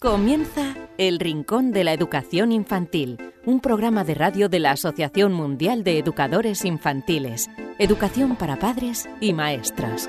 Comienza El Rincón de la Educación Infantil, un programa de radio de la Asociación Mundial de Educadores Infantiles, Educación para Padres y Maestras.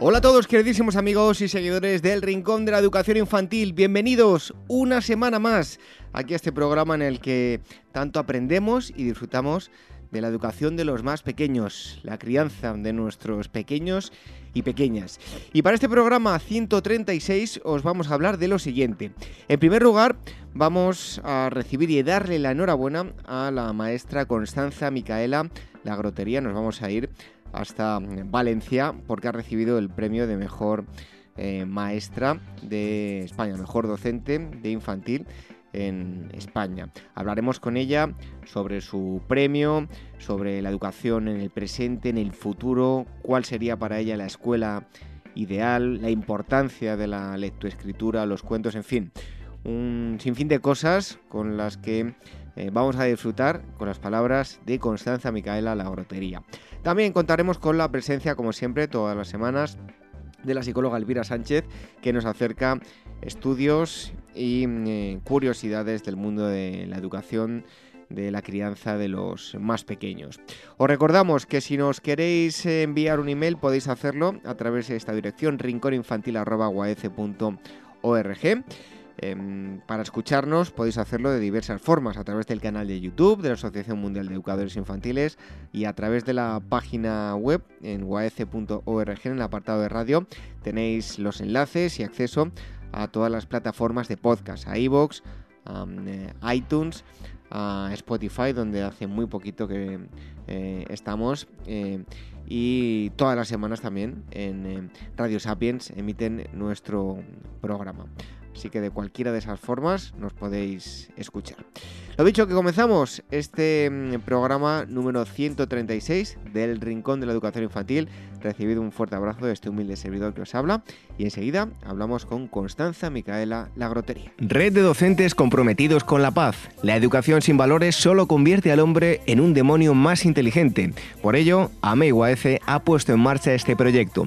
Hola a todos queridísimos amigos y seguidores del Rincón de la Educación Infantil, bienvenidos una semana más aquí a este programa en el que tanto aprendemos y disfrutamos de la educación de los más pequeños, la crianza de nuestros pequeños y pequeñas. Y para este programa 136 os vamos a hablar de lo siguiente. En primer lugar, vamos a recibir y darle la enhorabuena a la maestra Constanza Micaela La Grotería. Nos vamos a ir hasta Valencia porque ha recibido el premio de mejor eh, maestra de España, mejor docente de infantil en España. Hablaremos con ella sobre su premio, sobre la educación en el presente, en el futuro, cuál sería para ella la escuela ideal, la importancia de la lectoescritura, los cuentos, en fin, un sinfín de cosas con las que eh, vamos a disfrutar con las palabras de Constanza Micaela La Grotería. También contaremos con la presencia, como siempre, todas las semanas de la psicóloga Elvira Sánchez, que nos acerca estudios y eh, curiosidades del mundo de la educación de la crianza de los más pequeños. Os recordamos que si nos queréis enviar un email podéis hacerlo a través de esta dirección rinconinfantil.org. Em, para escucharnos podéis hacerlo de diversas formas, a través del canal de YouTube de la Asociación Mundial de Educadores Infantiles y a través de la página web en waece.org en el apartado de radio tenéis los enlaces y acceso a todas las plataformas de podcast, a iVoox, a eh, iTunes, a Spotify, donde hace muy poquito que eh, estamos, eh, y todas las semanas también en Radio Sapiens emiten nuestro programa. Así que de cualquiera de esas formas nos podéis escuchar. Lo dicho, que comenzamos este mm, programa número 136 del Rincón de la Educación Infantil. Recibido un fuerte abrazo de este humilde servidor que os habla. Y enseguida hablamos con Constanza Micaela Lagrotería. Red de docentes comprometidos con la paz. La educación sin valores solo convierte al hombre en un demonio más inteligente. Por ello, AME ha puesto en marcha este proyecto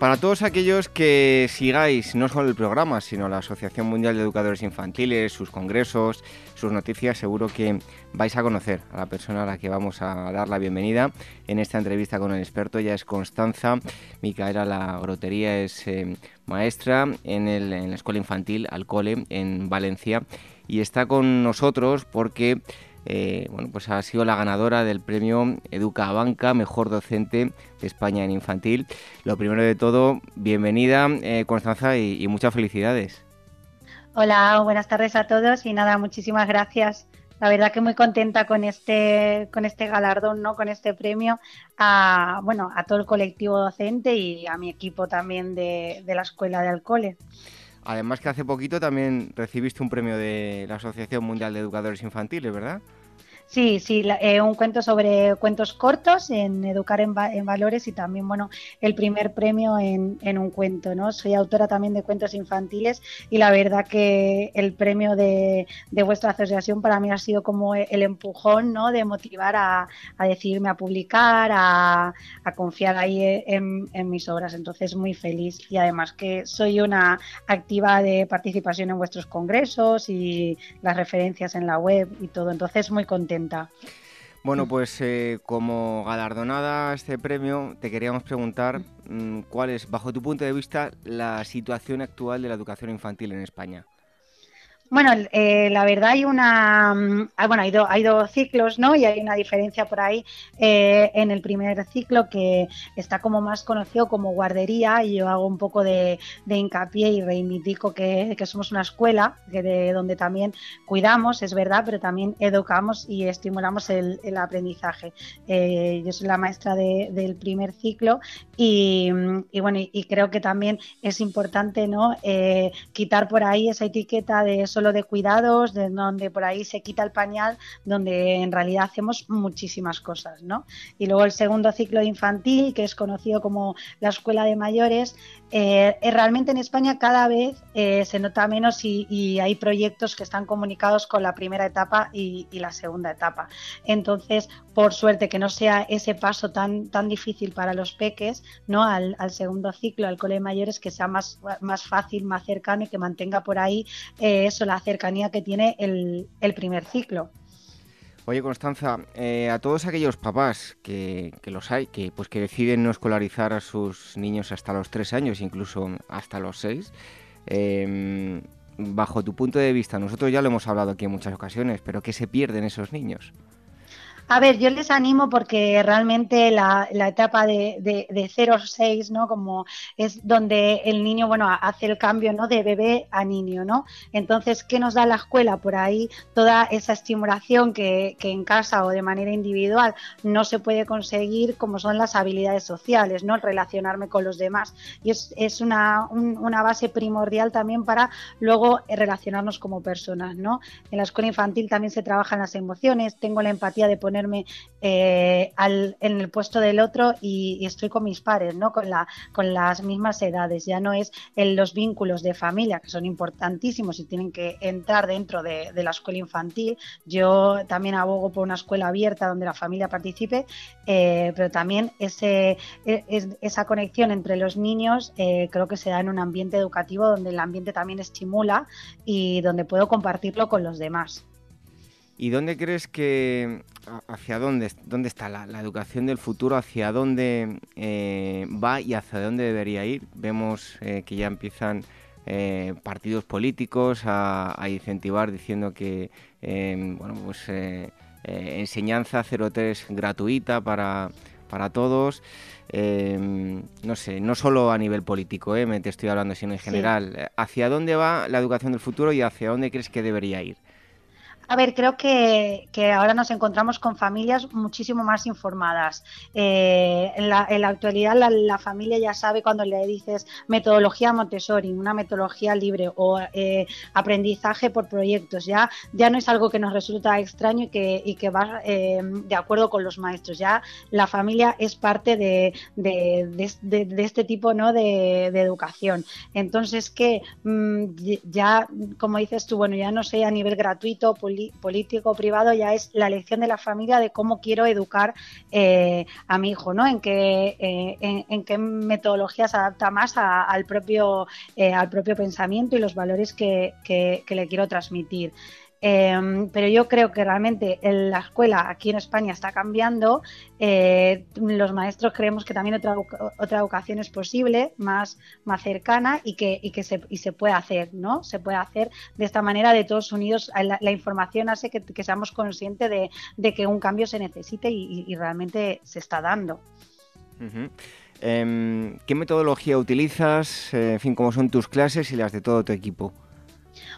Para todos aquellos que sigáis no solo el programa, sino la Asociación Mundial de Educadores Infantiles, sus congresos, sus noticias, seguro que vais a conocer a la persona a la que vamos a dar la bienvenida en esta entrevista con el experto. Ella es Constanza Micaela La Grotería, es eh, maestra en, en la Escuela Infantil Alcole en Valencia y está con nosotros porque eh, bueno, pues ha sido la ganadora del premio Educa Banca Mejor Docente de España en Infantil. Lo primero de todo, bienvenida eh, Constanza y, muchas felicidades. Hola, buenas tardes a todos y nada, muchísimas gracias. La verdad que muy contenta con este, con este galardón, ¿no? con este premio, a, bueno, a todo el colectivo docente y a mi equipo también de, la Escuela de Alcole. Además que hace poquito también recibiste un premio de la Asociación Mundial de Educadores Infantiles, ¿verdad? Sí, sí, eh, un cuento sobre cuentos cortos en educar en, valores y también, bueno, el primer premio en, un cuento, ¿no? Soy autora también de cuentos infantiles y la verdad que el premio de, vuestra asociación para mí ha sido como el empujón, ¿no? De motivar a, a decidirme a publicar, a, confiar ahí en, mis obras. Entonces, muy feliz y además que soy una activa de participación en vuestros congresos y las referencias en la web y todo. Entonces, muy contenta Bueno, pues eh, como galardonada este premio, te queríamos preguntar mm, cuál es, bajo tu punto de vista, la situación actual de la educación infantil en España. Bueno, eh, la verdad hay una, mm, ah, bueno, hay, hay, dos ciclos, ¿no? Y hay una diferencia por ahí eh, en el primer ciclo que está como más conocido como guardería y yo hago un poco de, hincapié y reivindico que, somos una escuela que de donde también cuidamos, es verdad, pero también educamos y estimulamos el, aprendizaje. Eh, yo soy la maestra del primer ciclo y, bueno, y, creo que también es importante, ¿no? quitar por ahí esa etiqueta de eso solo de cuidados, de donde por ahí se quita el pañal, donde en realidad hacemos muchísimas cosas, ¿no? Y luego el segundo ciclo infantil, que es conocido como la escuela de mayores, eh, eh, realmente en España cada vez eh, se nota menos y, hay proyectos que están comunicados con la primera etapa y, la segunda etapa. Entonces, por suerte que no sea ese paso tan, tan difícil para los peques, ¿no? Al, segundo ciclo, al cole de mayores, que sea más, más fácil, más cercano y que mantenga por ahí eso, la cercanía que tiene el, primer ciclo. Oye, Constanza, eh, a todos aquellos papás que, los hay, que pues que deciden no escolarizar a sus niños hasta los tres años, incluso hasta los seis, em, bajo tu punto de vista, nosotros ya lo hemos hablado aquí en muchas ocasiones, pero ¿qué se pierden esos niños? A ver, yo les animo porque realmente la, etapa de, de, de 0 a 6, ¿no? Como es donde el niño, bueno, hace el cambio, ¿no? De bebé a niño, ¿no? Entonces, ¿qué nos da la escuela? Por ahí toda esa estimulación que, en casa o de manera individual no se puede conseguir, como son las habilidades sociales, ¿no? El relacionarme con los demás. Y es, una, una base primordial también para luego relacionarnos como personas, ¿no? En la escuela infantil también se trabajan las emociones, tengo la empatía de poner eh, en el puesto del otro y, estoy con mis pares, ¿no? Con, la, con las mismas edades. Ya no es en los vínculos de familia, que son importantísimos y tienen que entrar dentro de, la escuela infantil. Yo también abogo por una escuela abierta donde la familia participe, eh, pero también ese, e, esa conexión entre los niños eh, creo que se da en un ambiente educativo donde el ambiente también estimula y donde puedo compartirlo con los demás. ¿Y dónde crees que, hacia dónde, dónde está la, educación del futuro, hacia dónde eh, va y hacia dónde debería ir? Vemos eh, que ya empiezan eh, partidos políticos a, incentivar diciendo que, bueno, pues enseñanza 03 gratuita para, para todos. no sé, no solo a nivel político, me te estoy hablando, sino en general. ¿Hacia dónde va la educación del futuro y hacia dónde crees que debería ir? A ver, creo que, ahora nos encontramos con familias muchísimo más informadas. Eh, en, la, actualidad la, familia ya sabe cuando le dices metodología Montessori, una metodología libre o eh, aprendizaje por proyectos, ya, ya no es algo que nos resulta extraño y que, y que va eh, de acuerdo con los maestros. Ya la familia es parte de, este tipo ¿no? de, educación. Entonces, que mm, ya, como dices tú, bueno, ya no sé a nivel gratuito, político privado ya es la elección de la familia de cómo quiero educar eh, a mi hijo, ¿no? En qué, eh, en, qué metodología se adapta más al, propio, eh, al propio pensamiento y los valores que le quiero transmitir. Em, pero yo creo que realmente la escuela aquí en España está cambiando. Eh, los maestros creemos que también otra, otra educación es posible, más, más cercana y que, y que se, y se puede hacer, ¿no? Se puede hacer de esta manera de todos unidos. La, información hace que, seamos conscientes de, que un cambio se necesite y, realmente se está dando. Em, ¿Qué metodología utilizas? Eh, en fin, ¿cómo son tus clases y las de todo tu equipo?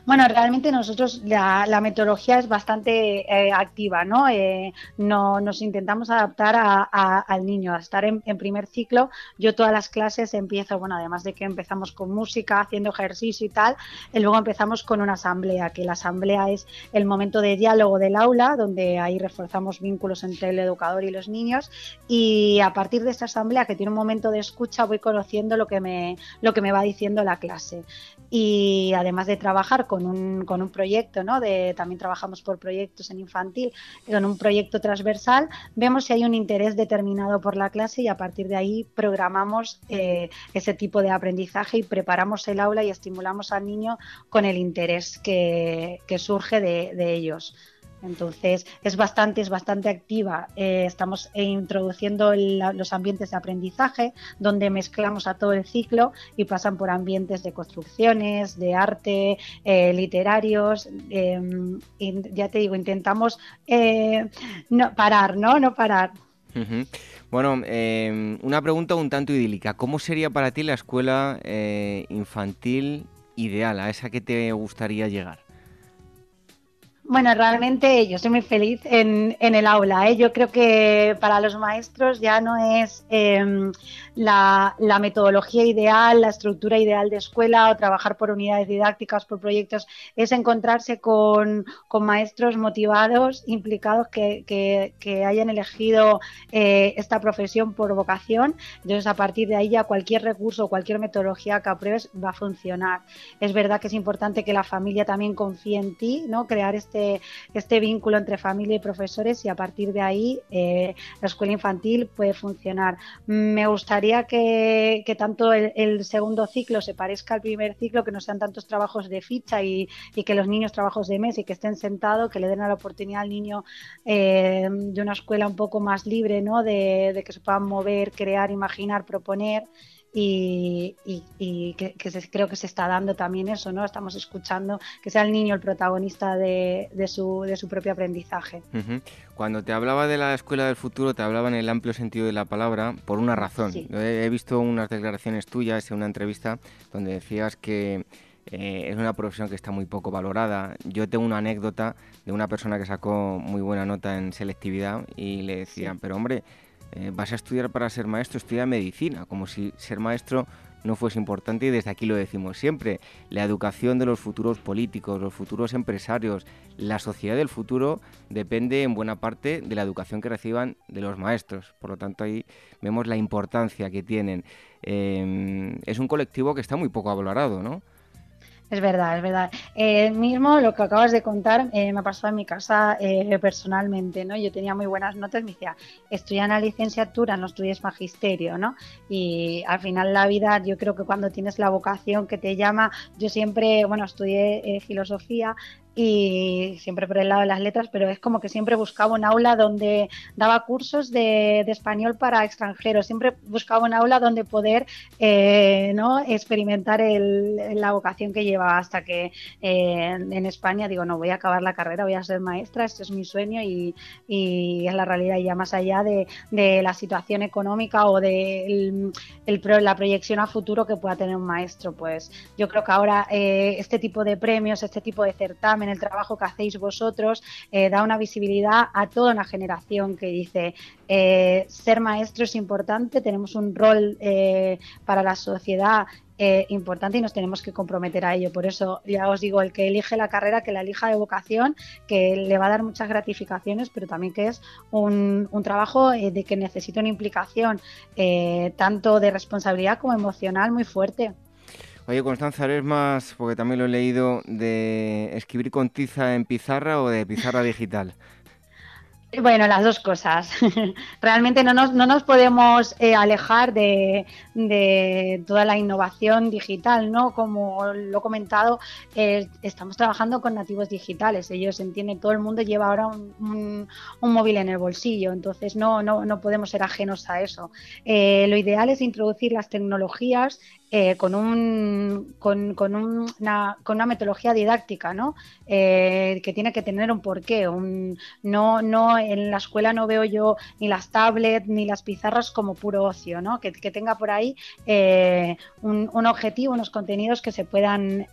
Bueno, realmente nosotros la, metodología es bastante eh, activa, ¿no? Eh, ¿no? Nos intentamos adaptar al niño, a estar en, primer ciclo. Yo todas las clases empiezo, bueno, además de que empezamos con música, haciendo ejercicio y tal, y luego empezamos con una asamblea, que la asamblea es el momento de diálogo del aula, donde ahí reforzamos vínculos entre el educador y los niños, y a partir de esta asamblea, que tiene un momento de escucha, voy conociendo lo que me, lo que me va diciendo la clase. Y además de trabajar con un, con un proyecto, ¿no? De, también trabajamos por proyectos en infantil, con un proyecto transversal, vemos si hay un interés determinado por la clase y a partir de ahí programamos eh, ese tipo de aprendizaje y preparamos el aula y estimulamos al niño con el interés que, surge de, ellos. Entonces es bastante, es bastante activa. Eh, estamos introduciendo los ambientes de aprendizaje, donde mezclamos a todo el ciclo y pasan por ambientes de construcciones, de arte, eh, literarios. Em, ya te digo, intentamos eh, no parar, ¿no? No parar. Bueno, em, una pregunta un tanto idílica. ¿Cómo sería para ti la escuela infantil ideal, a esa que te gustaría llegar? Bueno, realmente yo soy muy feliz en, el aula. ¿eh? Yo creo que para los maestros ya no es em, la, metodología ideal, la estructura ideal de escuela o trabajar por unidades didácticas, por proyectos, es encontrarse con, maestros motivados, implicados, que, hayan elegido eh, esta profesión por vocación. Entonces, a partir de ahí ya cualquier recurso, cualquier metodología que apruebes va a funcionar. Es verdad que es importante que la familia también confíe en ti, ¿no? Crear este este, vínculo entre familia y profesores y a partir de ahí eh, la escuela infantil puede funcionar. Me gustaría que, tanto el, segundo ciclo se parezca al primer ciclo, que no sean tantos trabajos de ficha y, que los niños trabajos de mes y que estén sentados, que le den la oportunidad al niño eh, de una escuela un poco más libre, ¿no? de, de que se puedan mover, crear, imaginar, proponer y, que, creo que se está dando también eso, ¿no? Estamos escuchando que sea el niño el protagonista de, su, de su, propio aprendizaje. Cuando te hablaba de la escuela del futuro, te hablaba en el amplio sentido de la palabra por una razón. He, visto unas declaraciones tuyas en una entrevista donde decías que eh, es una profesión que está muy poco valorada. Yo tengo una anécdota de una persona que sacó muy buena nota en selectividad y le decían, pero hombre, eh, vas a estudiar para ser maestro, estudia medicina, como si ser maestro no fuese importante y desde aquí lo decimos siempre. La educación de los futuros políticos, los futuros empresarios, la sociedad del futuro depende en buena parte de la educación que reciban de los maestros. Por lo tanto, ahí vemos la importancia que tienen. Eh, es un colectivo que está muy poco valorado, ¿no? Es verdad, es verdad. Eh, mismo lo que acabas de contar eh, me pasó en mi casa eh, personalmente, ¿no? Yo tenía muy buenas notas, me decía, estudia la licenciatura, no estudies magisterio, ¿no? Y al final la vida, yo creo que cuando tienes la vocación que te llama, yo siempre, bueno, estudié filosofía, y siempre por el lado de las letras, pero es como que siempre buscaba un aula donde daba cursos de, español para extranjeros, siempre buscaba un aula donde poder eh, ¿no? experimentar el, la vocación que llevaba hasta que eh, en España digo, no, voy a acabar la carrera, voy a ser maestra, este es mi sueño y, es la realidad ya más allá de, la situación económica o de la proyección a futuro que pueda tener un maestro, pues yo creo que ahora eh, este tipo de premios, este tipo de certamen, en el trabajo que hacéis vosotros, eh, da una visibilidad a toda una generación que dice eh, ser maestro es importante, tenemos un rol eh, para la sociedad importante y nos tenemos que comprometer a ello. Por eso ya os digo, el que elige la carrera, que la elija de vocación, que le va a dar muchas gratificaciones, pero también que es un trabajo de que necesita una implicación tanto de responsabilidad como emocional muy fuerte. Oye, Constanza, ¿eres más, porque también lo he leído, de escribir con tiza en pizarra o de pizarra digital? Bueno, las dos cosas. Realmente no nos, no nos podemos eh, alejar de, toda la innovación digital, ¿no? Como lo he comentado, eh, estamos trabajando con nativos digitales. Ellos entienden, todo el mundo lleva ahora un, móvil en el bolsillo, entonces no, no, no podemos ser ajenos a eso. Eh, lo ideal es introducir las tecnologías eh, con, un, con, una, con, una, metodología didáctica, ¿no? Eh, que tiene que tener un porqué. Un, no, no, en la escuela no veo yo ni las tablets ni las pizarras como puro ocio, ¿no? Que, tenga por ahí eh, un, un, objetivo, unos contenidos que se puedan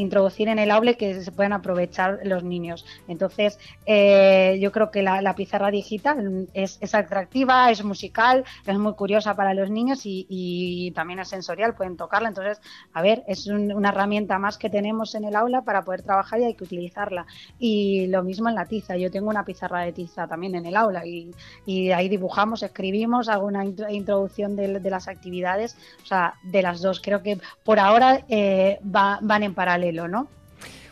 introducir en el aula que se puedan aprovechar los niños. Entonces, eh, yo creo que la, pizarra digital es, atractiva, es musical, es muy curiosa para los niños y, también es sensorial, pueden tocarla. Entonces, a ver, es una herramienta más que tenemos en el aula para poder trabajar y hay que utilizarla. Y lo mismo en la tiza. Yo tengo una pizarra de tiza también en el aula y, ahí dibujamos, escribimos, hago una introducción de, las actividades, o sea, de las dos. Creo que por ahora eh, van en paralelo ¿no?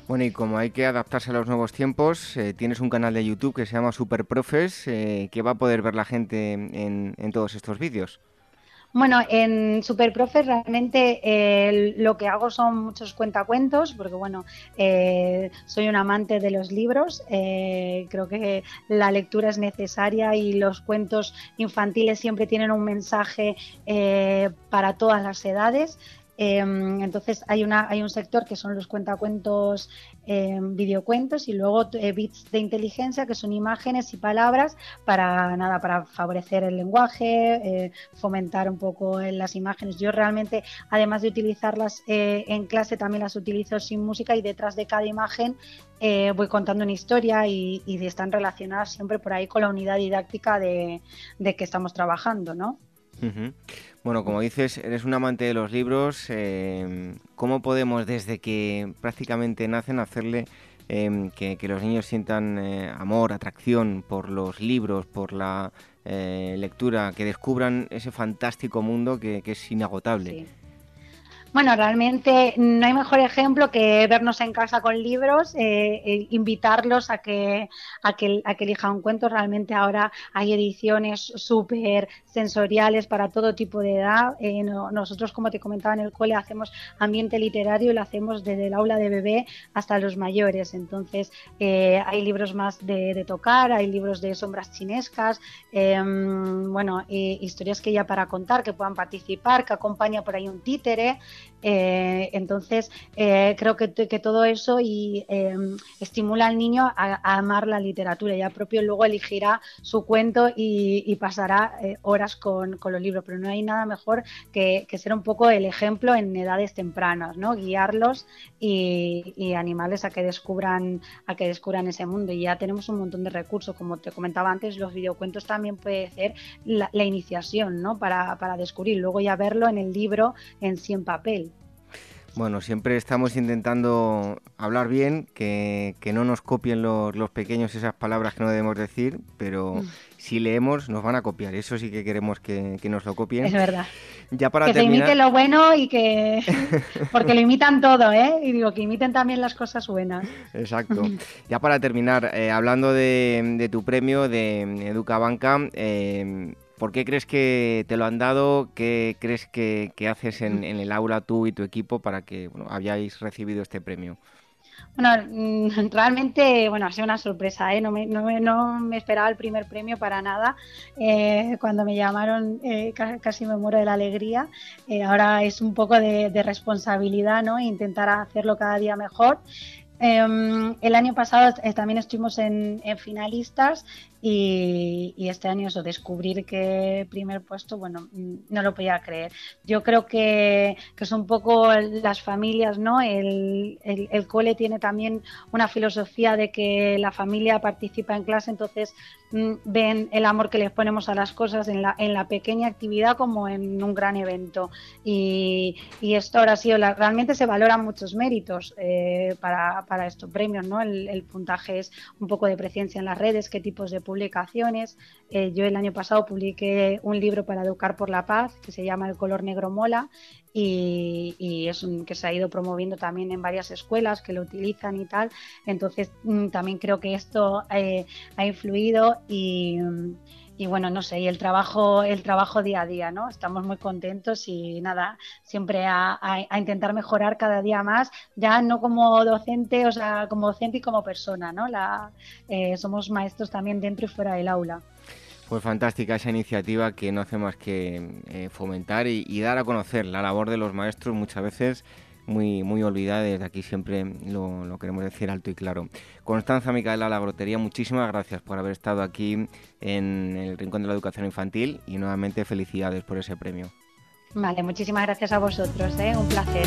Bueno, y como hay que adaptarse a los nuevos tiempos, eh, tienes un canal de YouTube que se llama Superprofes, eh, que va a poder ver la gente en, todos estos vídeos. Bueno, en Superprofe realmente eh, lo que hago son muchos cuentacuentos, porque bueno, eh, soy un amante de los libros, eh, creo que la lectura es necesaria y los cuentos infantiles siempre tienen un mensaje para todas las edades. Em, entonces hay, una, hay un sector que son los cuentacuentos, eh, videocuentos y luego eh, bits de inteligencia que son imágenes y palabras para nada para favorecer el lenguaje, eh, fomentar un poco las imágenes. Yo realmente, además de utilizarlas eh, en clase, también las utilizo sin música y detrás de cada imagen voy contando una historia y, están relacionadas siempre por ahí con la unidad didáctica de, de que estamos trabajando, ¿no? Bueno, como dices, eres un amante de los libros. Eh, ¿Cómo podemos, desde que prácticamente nacen, hacerle em, que, los niños sientan eh, amor, atracción por los libros, por la eh, lectura, que descubran ese fantástico mundo que, es inagotable? Bueno, realmente no hay mejor ejemplo que vernos en casa con libros, eh, e invitarlos a que, a, que, a que elijan un cuento. Realmente ahora hay ediciones súper sensoriales para todo tipo de edad. Eh, nosotros, como te comentaba en el cole, hacemos ambiente literario y lo hacemos desde el aula de bebé hasta los mayores. Entonces, eh, hay libros más de, tocar, hay libros de sombras chinescas, em, bueno, historias que ya para contar, que puedan participar, que acompaña por ahí un títere. Eh, entonces, eh, creo que, todo eso y, em, estimula al niño a, amar la literatura. Ya propio luego elegirá su cuento y, pasará eh, horas con, los libros. Pero no hay nada mejor que, ser un poco el ejemplo en edades tempranas, ¿no? Guiarlos y, animarles a que descubran a que descubran ese mundo. Y ya tenemos un montón de recursos, como te comentaba antes, los videocuentos también puede ser la, iniciación, ¿no? Para, para descubrir, luego ya verlo en el libro en sí en papel. Bueno, siempre estamos intentando hablar bien, que, no nos copien los, pequeños esas palabras que no debemos decir, pero mm. si leemos nos van a copiar. Eso sí que queremos que, nos lo copien. Es verdad. Ya para que se imite lo bueno y que... Porque lo imitan todo, ¿eh? Y digo, que imiten también las cosas buenas. Exacto. Ya para terminar, eh, hablando de, tu premio de Educabanca, eh, ¿Por qué crees que te lo han dado? ¿Qué crees que, haces en, el aula tú y tu equipo para que bueno, hayáis recibido este premio? Bueno, mm, realmente, bueno, ha sido una sorpresa, ¿eh? no, me, no, me, esperaba el primer premio para nada. Eh, cuando me llamaron eh, casi me muero de la alegría. Eh, ahora es un poco de, responsabilidad, ¿no? Intentar hacerlo cada día mejor. Em, el año pasado también estuvimos en, finalistas y, este año eso, descubrir que primer puesto, bueno, mm, no lo podía creer. Yo creo que, que son un poco las familias, ¿no? El, el, cole tiene también una filosofía de que la familia participa en clase, entonces mm, ven el amor que les ponemos a las cosas en la, en la pequeña actividad como en un gran evento. Y, y esto ahora sido, realmente se valoran muchos méritos eh, para, para estos premios, ¿no? El, el puntaje es un poco de presencia en las redes, qué tipos de publicaciones. Eh, yo el año pasado publiqué un libro para educar por la paz que se llama El color negro mola y, es un, que se ha ido promoviendo también en varias escuelas que lo utilizan y tal. Entonces mm, también creo que esto eh, ha influido y, y bueno, no sé, y el trabajo, el trabajo día a día, ¿no? Estamos muy contentos y nada, siempre a, intentar mejorar cada día más, ya no como docente, o sea, como docente y como persona, ¿no? La, eh, somos maestros también dentro y fuera del aula. Pues fantástica esa iniciativa que no hace más que eh, fomentar y, dar a conocer la labor de los maestros muchas veces muy, muy olvidada. Desde aquí siempre lo, queremos decir alto y claro. Constanza Micaela Lagrotería, muchísimas gracias por haber estado aquí en el Rincón de la Educación Infantil y nuevamente felicidades por ese premio. Vale, muchísimas gracias a vosotros, ¿eh? un placer.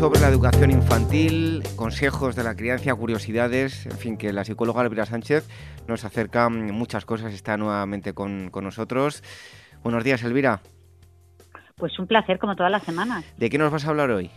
Sobre la educación infantil, consejos de la crianza, curiosidades, en fin, que la psicóloga Elvira Sánchez nos acerca muchas cosas, está nuevamente con, con nosotros. Buenos días, Elvira. Pues un placer, como todas las semanas. ¿De qué nos vas a hablar hoy?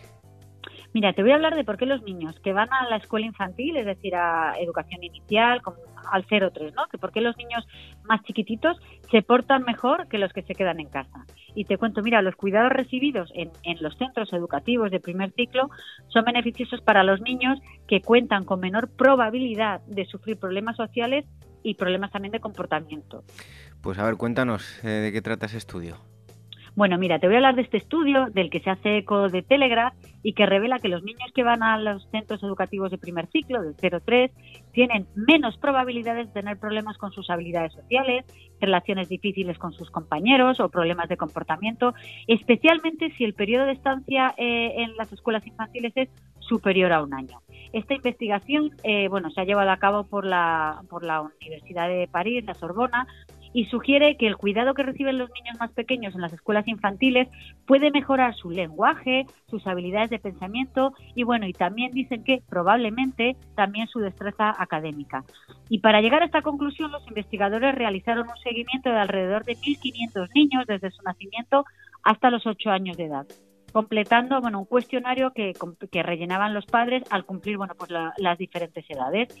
Mira, te voy a hablar de por qué los niños que van a la escuela infantil, es decir, a educación inicial, como al 0-3, ¿no? Que por qué los niños más chiquititos se portan mejor que los que se quedan en casa. Y te cuento, mira, los cuidados recibidos en, los centros educativos de primer ciclo son beneficiosos para los niños que cuentan con menor probabilidad de sufrir problemas sociales y problemas también de comportamiento. Pues a ver, cuéntanos eh, de qué trata ese estudio. Bueno, mira, te voy a hablar de este estudio del que se hace eco de Telegraph y que revela que los niños que van a los centros educativos de primer ciclo, del 0-3, tienen menos probabilidades de tener problemas con sus habilidades sociales, relaciones difíciles con sus compañeros o problemas de comportamiento, especialmente si el periodo de estancia eh, en las escuelas infantiles es superior a un año. Esta investigación, eh, bueno, se ha llevado a cabo por la, por la Universidad de París, la Sorbona, y sugiere que el cuidado que reciben los niños más pequeños en las escuelas infantiles puede mejorar su lenguaje, sus habilidades de pensamiento y bueno, y también dicen que probablemente también su destreza académica. Y para llegar a esta conclusión, los investigadores realizaron un seguimiento de alrededor de 1.500 niños desde su nacimiento hasta los 8 años de edad completando bueno un cuestionario que, que rellenaban los padres al cumplir bueno pues las diferentes edades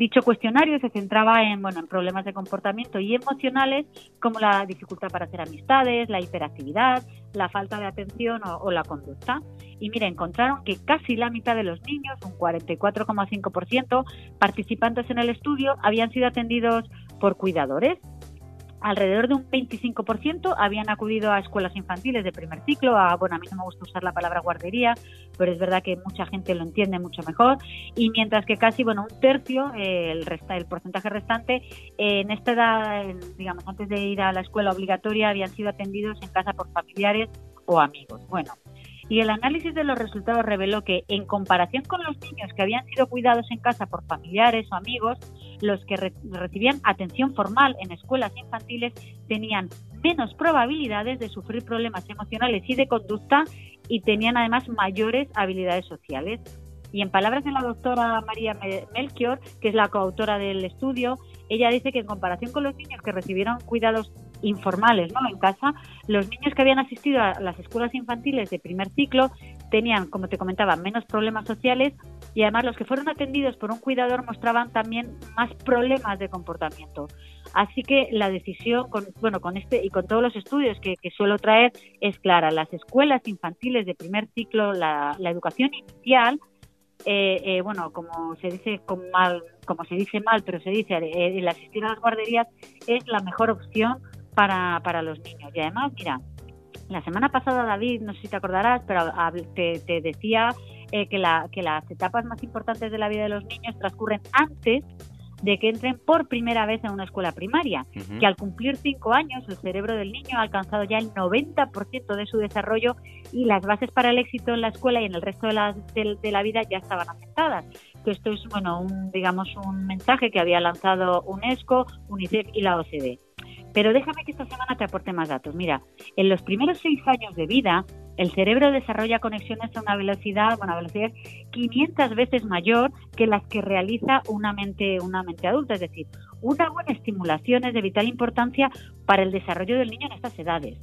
dicho cuestionario se centraba en bueno en problemas de comportamiento y emocionales como la dificultad para hacer amistades la hiperactividad la falta de atención o, la conducta. Y mira encontraron que casi la mitad de los niños un 44,5% participantes en el estudio habían sido atendidos por cuidadores alrededor de un 25% habían acudido a escuelas infantiles de primer ciclo, a, bueno, a mí no me gusta usar la palabra guardería, pero es verdad que mucha gente lo entiende mucho mejor, y mientras que casi, bueno, un tercio, eh, el, resta, el porcentaje restante, en esta edad, digamos, antes de ir a la escuela obligatoria, habían sido atendidos en casa por familiares o amigos. Bueno, y el análisis de los resultados reveló que, en comparación con los niños que habían sido cuidados en casa por familiares o amigos, los que recibían atención formal en escuelas infantiles tenían menos probabilidades de sufrir problemas emocionales y de conducta y tenían además mayores habilidades sociales. Y en palabras de la doctora María Melchior, que es la coautora del estudio, ella dice que en comparación con los niños que recibieron cuidados informales ¿no? en casa, los niños que habían asistido a las escuelas infantiles de primer ciclo tenían, como te comentaba, menos problemas sociales y además los que fueron atendidos por un cuidador mostraban también más problemas de comportamiento. Así que la decisión, con, bueno, con este y con todos los estudios que, suelo traer es clara. Las escuelas infantiles de primer ciclo, la, educación inicial, eh, eh, bueno, como se dice con mal, como se dice mal, pero se dice eh, el asistir a las guarderías es la mejor opción para, para los niños. Y además, mira, la semana pasada, David, no sé si te acordarás, pero te, te decía eh, que, la, que las etapas más importantes de la vida de los niños transcurren antes de que entren por primera vez en una escuela primaria, que al cumplir cinco años el cerebro del niño ha alcanzado ya el 90% de su desarrollo y las bases para el éxito en la escuela y en el resto de la, de, la vida ya estaban afectadas. esto es, bueno, un, digamos, un mensaje que había lanzado UNESCO, UNICEF y la OCDE. Pero déjame que esta semana te aporte más datos. Mira, en los primeros seis años de vida, el cerebro desarrolla conexiones a una velocidad, una velocidad 500 veces mayor que las que realiza una mente, una mente adulta. Es decir, una buena estimulación es de vital importancia para el desarrollo del niño en estas edades.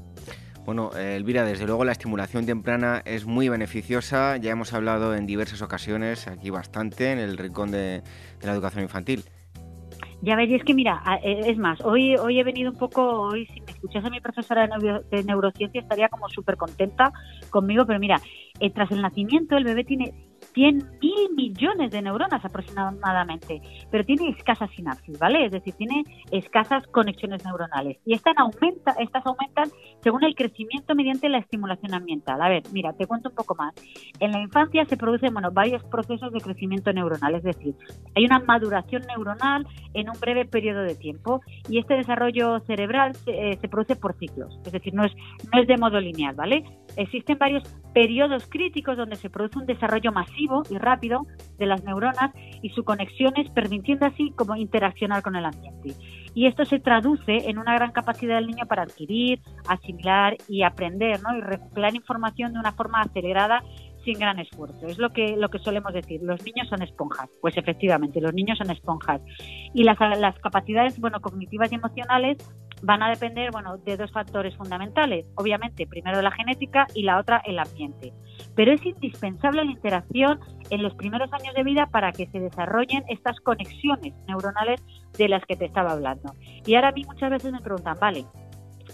Bueno, eh, Elvira, desde luego la estimulación temprana es muy beneficiosa. Ya hemos hablado en diversas ocasiones, aquí bastante, en el rincón de la educación infantil. Ya veréis que mira, e, es más, hoy hoy he venido un poco, hoy si me escuchase mi profesora de, neurociencia estaría como súper contenta conmigo, pero mira, eh, tras el nacimiento el bebé tiene 100 mil millones de neuronas aproximadamente, pero tiene escasa sinapsis, ¿vale? Es decir, tiene escasas conexiones neuronales. Y estas, aumenta, estas aumentan según el crecimiento mediante la estimulación ambiental. A ver, mira, te cuento un poco más. En la infancia se producen bueno, varios procesos de crecimiento neuronal, es decir, hay una maduración neuronal en un breve periodo de tiempo y este desarrollo cerebral se, eh, se produce por ciclos, es decir, no es, no es de modo lineal, ¿vale? Existen varios periodos críticos donde se produce un desarrollo masivo y rápido de las neuronas y sus conexiones, permitiendo así como interaccionar con el ambiente. Y esto se traduce en una gran capacidad del niño para adquirir, asimilar y aprender, ¿no? Y recuperar información de una forma acelerada sin gran esfuerzo. Es lo que, lo que solemos decir. Los niños son esponjas. Pues efectivamente, los niños son esponjas. Y las, las capacidades bueno, cognitivas y emocionales van a depender bueno, de dos factores fundamentales. Obviamente, primero la genética y la otra el ambiente. Pero es indispensable la interacción en los primeros años de vida para que se desarrollen estas conexiones neuronales de las que te estaba hablando. Y ahora a mí muchas veces me preguntan, vale,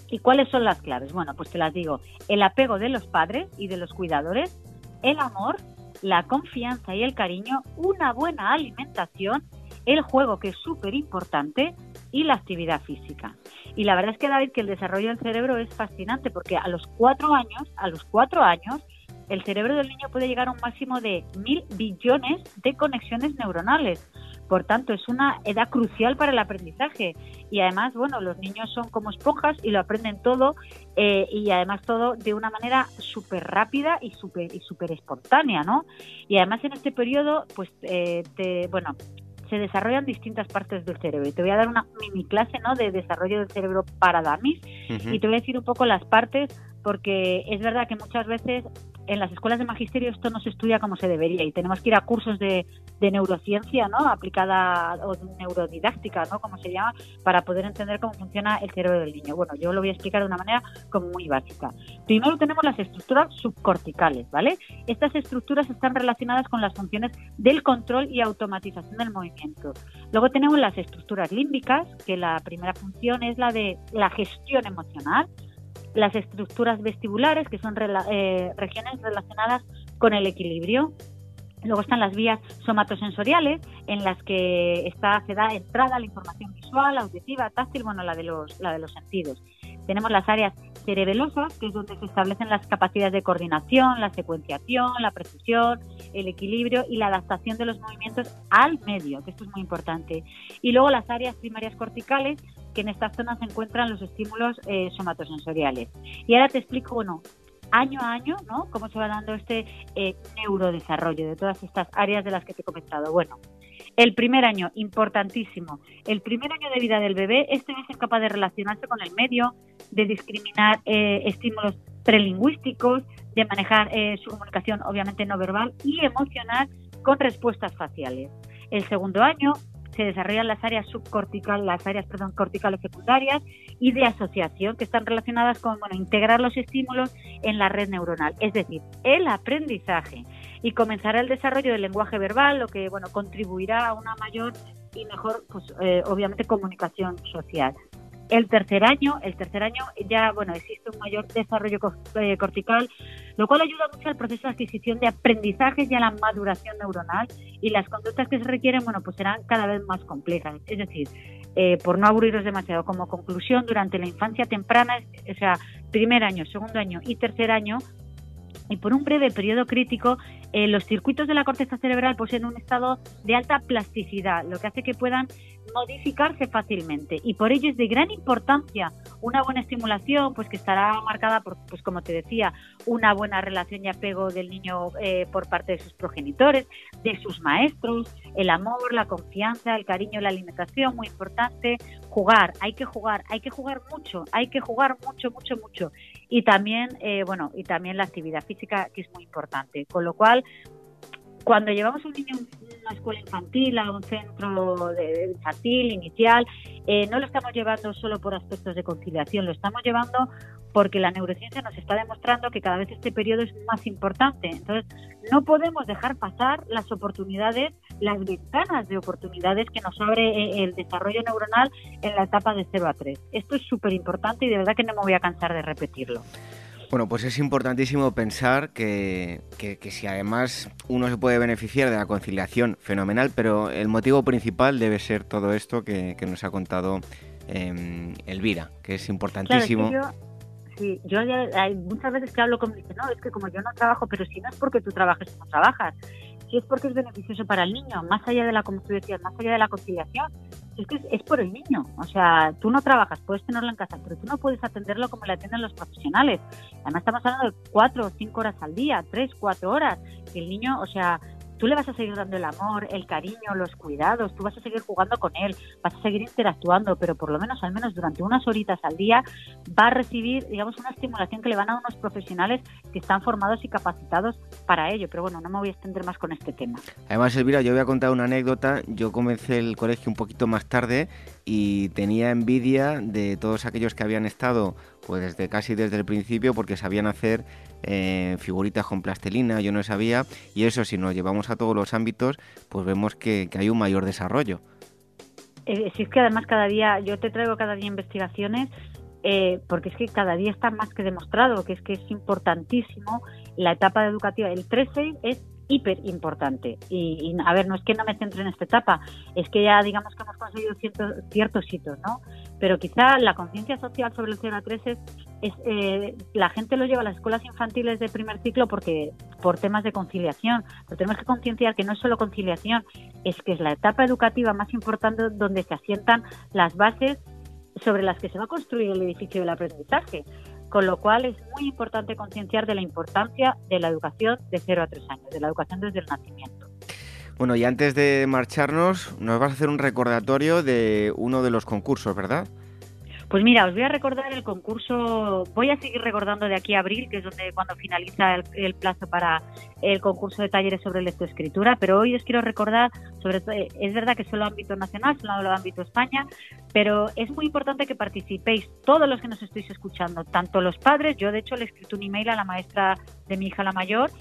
¿y cuáles son las claves? Bueno, pues te las digo. El apego de los padres y de los cuidadores, el amor, la confianza y el cariño, una buena alimentación, el juego que es súper importante y la actividad física. Y la verdad es que David que el desarrollo del cerebro es fascinante porque a los cuatro años, a los cuatro años, el cerebro del niño puede llegar a un máximo de mil billones de conexiones neuronales. Por tanto, es una edad crucial para el aprendizaje. Y además, bueno, los niños son como esponjas y lo aprenden todo eh, y además todo de una manera súper rápida y súper y super espontánea, ¿no? Y además en este periodo, pues, eh, te, bueno, se desarrollan distintas partes del cerebro. Y te voy a dar una mini clase ¿no? de desarrollo del cerebro para damis y te voy a decir un poco las partes porque es verdad que muchas veces en las escuelas de magisterio esto no se estudia como se debería y tenemos que ir a cursos de, neurociencia ¿no? aplicada o neurodidáctica, ¿no? como se llama, para poder entender cómo funciona el cerebro del niño. Bueno, yo lo voy a explicar de una manera como muy básica. Primero tenemos las estructuras subcorticales, ¿vale? Estas estructuras están relacionadas con las funciones del control y automatización del movimiento. Luego tenemos las estructuras límbicas, que la primera función es la de la gestión emocional las estructuras vestibulares, que son eh, regiones relacionadas con el equilibrio. Luego están las vías somatosensoriales, en las que se da entrada la información visual, auditiva, táctil, bueno, la de los, la de los sentidos. Tenemos las áreas cerebelosas, que es donde se establecen las capacidades de coordinación, la secuenciación, la precisión, el equilibrio y la adaptación de los movimientos al medio, que esto es muy importante. Y luego las áreas primarias corticales, que en estas zonas se encuentran los estímulos eh, somatosensoriales. Y ahora te explico, bueno, año a año, ¿no? Cómo se va dando este eh, neurodesarrollo de todas estas áreas de las que te he comentado. Bueno, el primer año, importantísimo. El primer año de vida del bebé, este va a ser capaz de relacionarse con el medio, de discriminar eh, estímulos prelingüísticos, de manejar eh, su comunicación obviamente no verbal y emocional con respuestas faciales. El segundo año se desarrollan las áreas subcorticales, las áreas perdón, corticales secundarias y de asociación que están relacionadas con bueno, integrar los estímulos en la red neuronal, es decir, el aprendizaje y comenzará el desarrollo del lenguaje verbal, lo que bueno contribuirá a una mayor y mejor, pues eh, obviamente comunicación social. El tercer año, el tercer año ya, bueno, existe un mayor desarrollo eh, cortical, lo cual ayuda mucho al proceso de adquisición de aprendizajes y a la maduración neuronal y las conductas que se requieren, bueno, pues serán cada vez más complejas. Es decir, eh, por no aburriros demasiado, como conclusión, durante la infancia temprana, o sea, primer año, segundo año y tercer año, y por un breve periodo crítico, eh, los circuitos de la corteza cerebral poseen un estado de alta plasticidad, lo que hace que puedan modificarse fácilmente. Y por ello es de gran importancia una buena estimulación, pues que estará marcada por, pues como te decía, una buena relación y apego del niño eh, por parte de sus progenitores, de sus maestros, el amor, la confianza, el cariño, la alimentación, muy importante, jugar, hay que jugar, hay que jugar mucho, hay que jugar mucho, mucho, mucho y también, eh, bueno, y también la actividad física que es muy importante, con lo cual cuando llevamos un niño a una escuela infantil, a un centro infantil, inicial, eh, no lo estamos llevando solo por aspectos de conciliación, lo estamos llevando porque la neurociencia nos está demostrando que cada vez este periodo es más importante. Entonces, no podemos dejar pasar las oportunidades, las ventanas de oportunidades que nos abre eh, el desarrollo neuronal en la etapa de 0 a 3. Esto es súper importante y de verdad que no me voy a cansar de repetirlo. Bueno, pues es importantísimo pensar que, si además uno se puede beneficiar de la conciliación, fenomenal, pero el motivo principal debe ser todo esto que, nos ha contado eh, Elvira, que es importantísimo. sí, yo hay muchas veces que hablo con mi no, es que como yo no trabajo, pero si no es porque tú trabajes o no trabajas, si es porque es beneficioso para el niño, más allá de la, como tú decías, más allá de la conciliación, es que es, por el niño. O sea, tú no trabajas, puedes tenerlo en casa, pero tú no puedes atenderlo como le atienden los profesionales. Además, estamos hablando de cuatro o cinco horas al día, tres, cuatro horas. Que el niño, o sea, tú le vas a seguir dando el amor, el cariño, los cuidados, tú vas a seguir jugando con él, vas a seguir interactuando, pero por lo menos, al menos durante unas horitas al día, va a recibir, digamos, una estimulación que le van a unos profesionales que están formados y capacitados para ello. Pero bueno, no me voy a extender más con este tema. Además, Elvira, yo voy a contar una anécdota. Yo comencé el colegio un poquito más tarde y tenía envidia de todos aquellos que habían estado pues desde casi desde el principio porque sabían hacer eh, figuritas con plastelina, yo no sabía, y eso si nos llevamos a todos los ámbitos, pues vemos que, hay un mayor desarrollo. Eh, si es que además cada día, yo te traigo cada día investigaciones, eh, porque es que cada día está más que demostrado que es que es importantísimo la etapa educativa. El 13 es hiper importante. Y, a ver, no es que no me centre en esta etapa, es que ya digamos que hemos conseguido ciertos, ciertos hitos, ¿no? Pero quizá la conciencia social sobre el 0 a 3 es, eh, la gente lo lleva a las escuelas infantiles de primer ciclo porque por temas de conciliación. Pero tenemos que concienciar que no es solo conciliación, es que es la etapa educativa más importante donde se asientan las bases sobre las que se va a construir el edificio del aprendizaje con lo cual es muy importante concienciar de la importancia de la educación de 0 a 3 años, de la educación desde el nacimiento. Bueno, y antes de marcharnos, nos vas a hacer un recordatorio de uno de los concursos, ¿verdad? Pues mira, os voy a recordar el concurso, voy a seguir recordando de aquí a abril, que es donde cuando finaliza el, plazo para el concurso de talleres sobre lectoescritura, pero hoy os quiero recordar, sobre todo, es verdad que solo ámbito nacional, solo ámbito España, pero es muy importante que participéis todos los que nos estéis escuchando, tanto los padres, yo de hecho le he escrito un email a la maestra de mi hija la mayor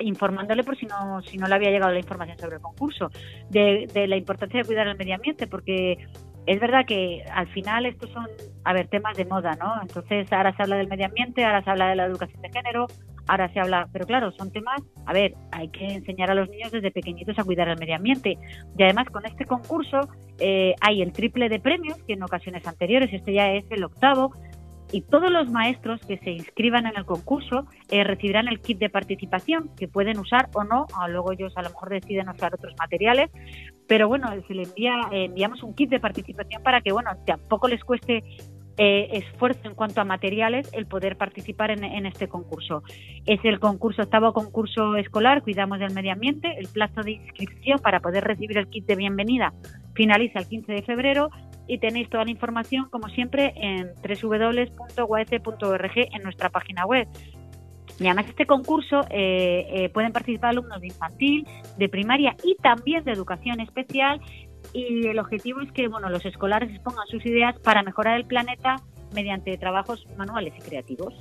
informándole por si no si no le había llegado la información sobre el concurso de, de la importancia de cuidar el medio ambiente porque es verdad que al final estos son, a ver, temas de moda, ¿no? Entonces ahora se habla del medio ambiente, ahora se habla de la educación de género, ahora se habla, pero claro, son temas, a ver, hay que enseñar a los niños desde pequeñitos a cuidar el medio ambiente. Y además con este concurso eh, hay el triple de premios, que en ocasiones anteriores, este ya es el octavo, y todos los maestros que se inscriban en el concurso eh, recibirán el kit de participación que pueden usar o no, o luego ellos a lo mejor deciden usar otros materiales, pero bueno, se le envía, enviamos un kit de participación para que, bueno, tampoco les cueste eh, esfuerzo en cuanto a materiales el poder participar en, este concurso. Es el concurso, octavo concurso escolar, Cuidamos del Medio Ambiente. El plazo de inscripción para poder recibir el kit de bienvenida finaliza el 15 de febrero y tenéis toda la información, como siempre, en www.uac.org en nuestra página web. Y además este concurso eh, eh, pueden participar alumnos de infantil, de primaria y también de educación especial y el objetivo es que bueno los escolares expongan sus ideas para mejorar el planeta mediante trabajos manuales y creativos.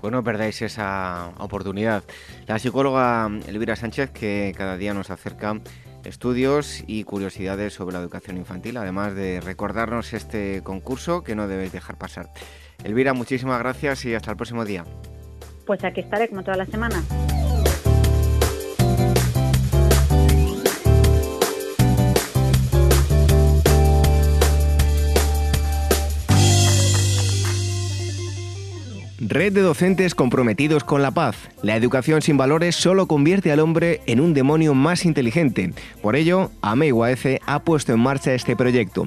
Pues no perdáis esa oportunidad. La psicóloga Elvira Sánchez que cada día nos acerca estudios y curiosidades sobre la educación infantil, además de recordarnos este concurso que no debéis dejar pasar. Elvira, muchísimas gracias y hasta el próximo día. Pues aquí estaré como toda la semana. Red de docentes comprometidos con la paz. La educación sin valores solo convierte al hombre en un demonio más inteligente. Por ello, AMEIUAF ha puesto en marcha este proyecto.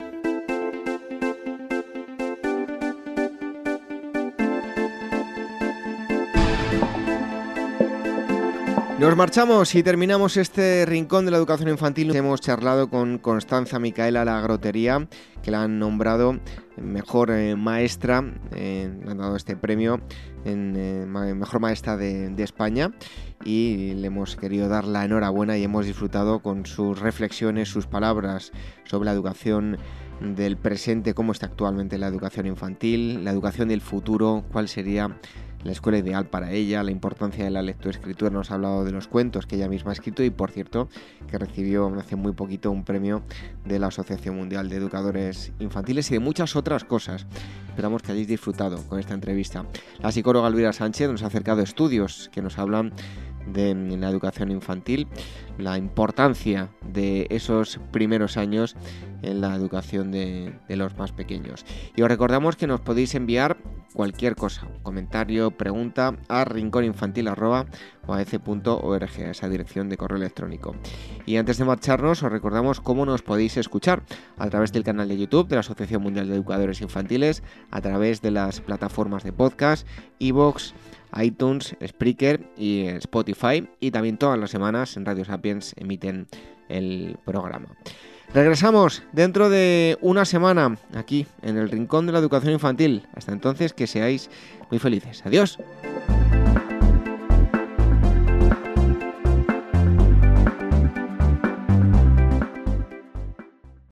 Nos marchamos y terminamos este rincón de la educación infantil. Hemos charlado con Constanza Micaela La Grotería, que la han nombrado mejor eh, maestra, eh, le han dado este premio en eh, mejor maestra de, España y le hemos querido dar la enhorabuena y hemos disfrutado con sus reflexiones, sus palabras sobre la educación del presente, cómo está actualmente la educación infantil, la educación del futuro, cuál sería la escuela ideal para ella, la importancia de la lectoescritura, nos ha hablado de los cuentos que ella misma ha escrito y por cierto que recibió hace muy poquito un premio de la Asociación Mundial de Educadores Infantiles y de muchas otras cosas. Esperamos que hayáis disfrutado con esta entrevista. La psicóloga Elvira Sánchez nos ha acercado estudios que nos hablan de la educación infantil, la importancia de esos primeros años en la educación de, los más pequeños. Y os recordamos que nos podéis enviar cualquier cosa, comentario, pregunta a rincóninfantil.org, esa dirección de correo electrónico. Y antes de marcharnos, os recordamos cómo nos podéis escuchar a través del canal de YouTube de la Asociación Mundial de Educadores Infantiles, a través de las plataformas de podcast, iVoox, iTunes, Spreaker y Spotify. Y también todas las semanas en Radio Sapiens emiten el programa. Regresamos dentro de una semana aquí en el Rincón de la Educación Infantil. Hasta entonces que seáis muy felices. Adiós.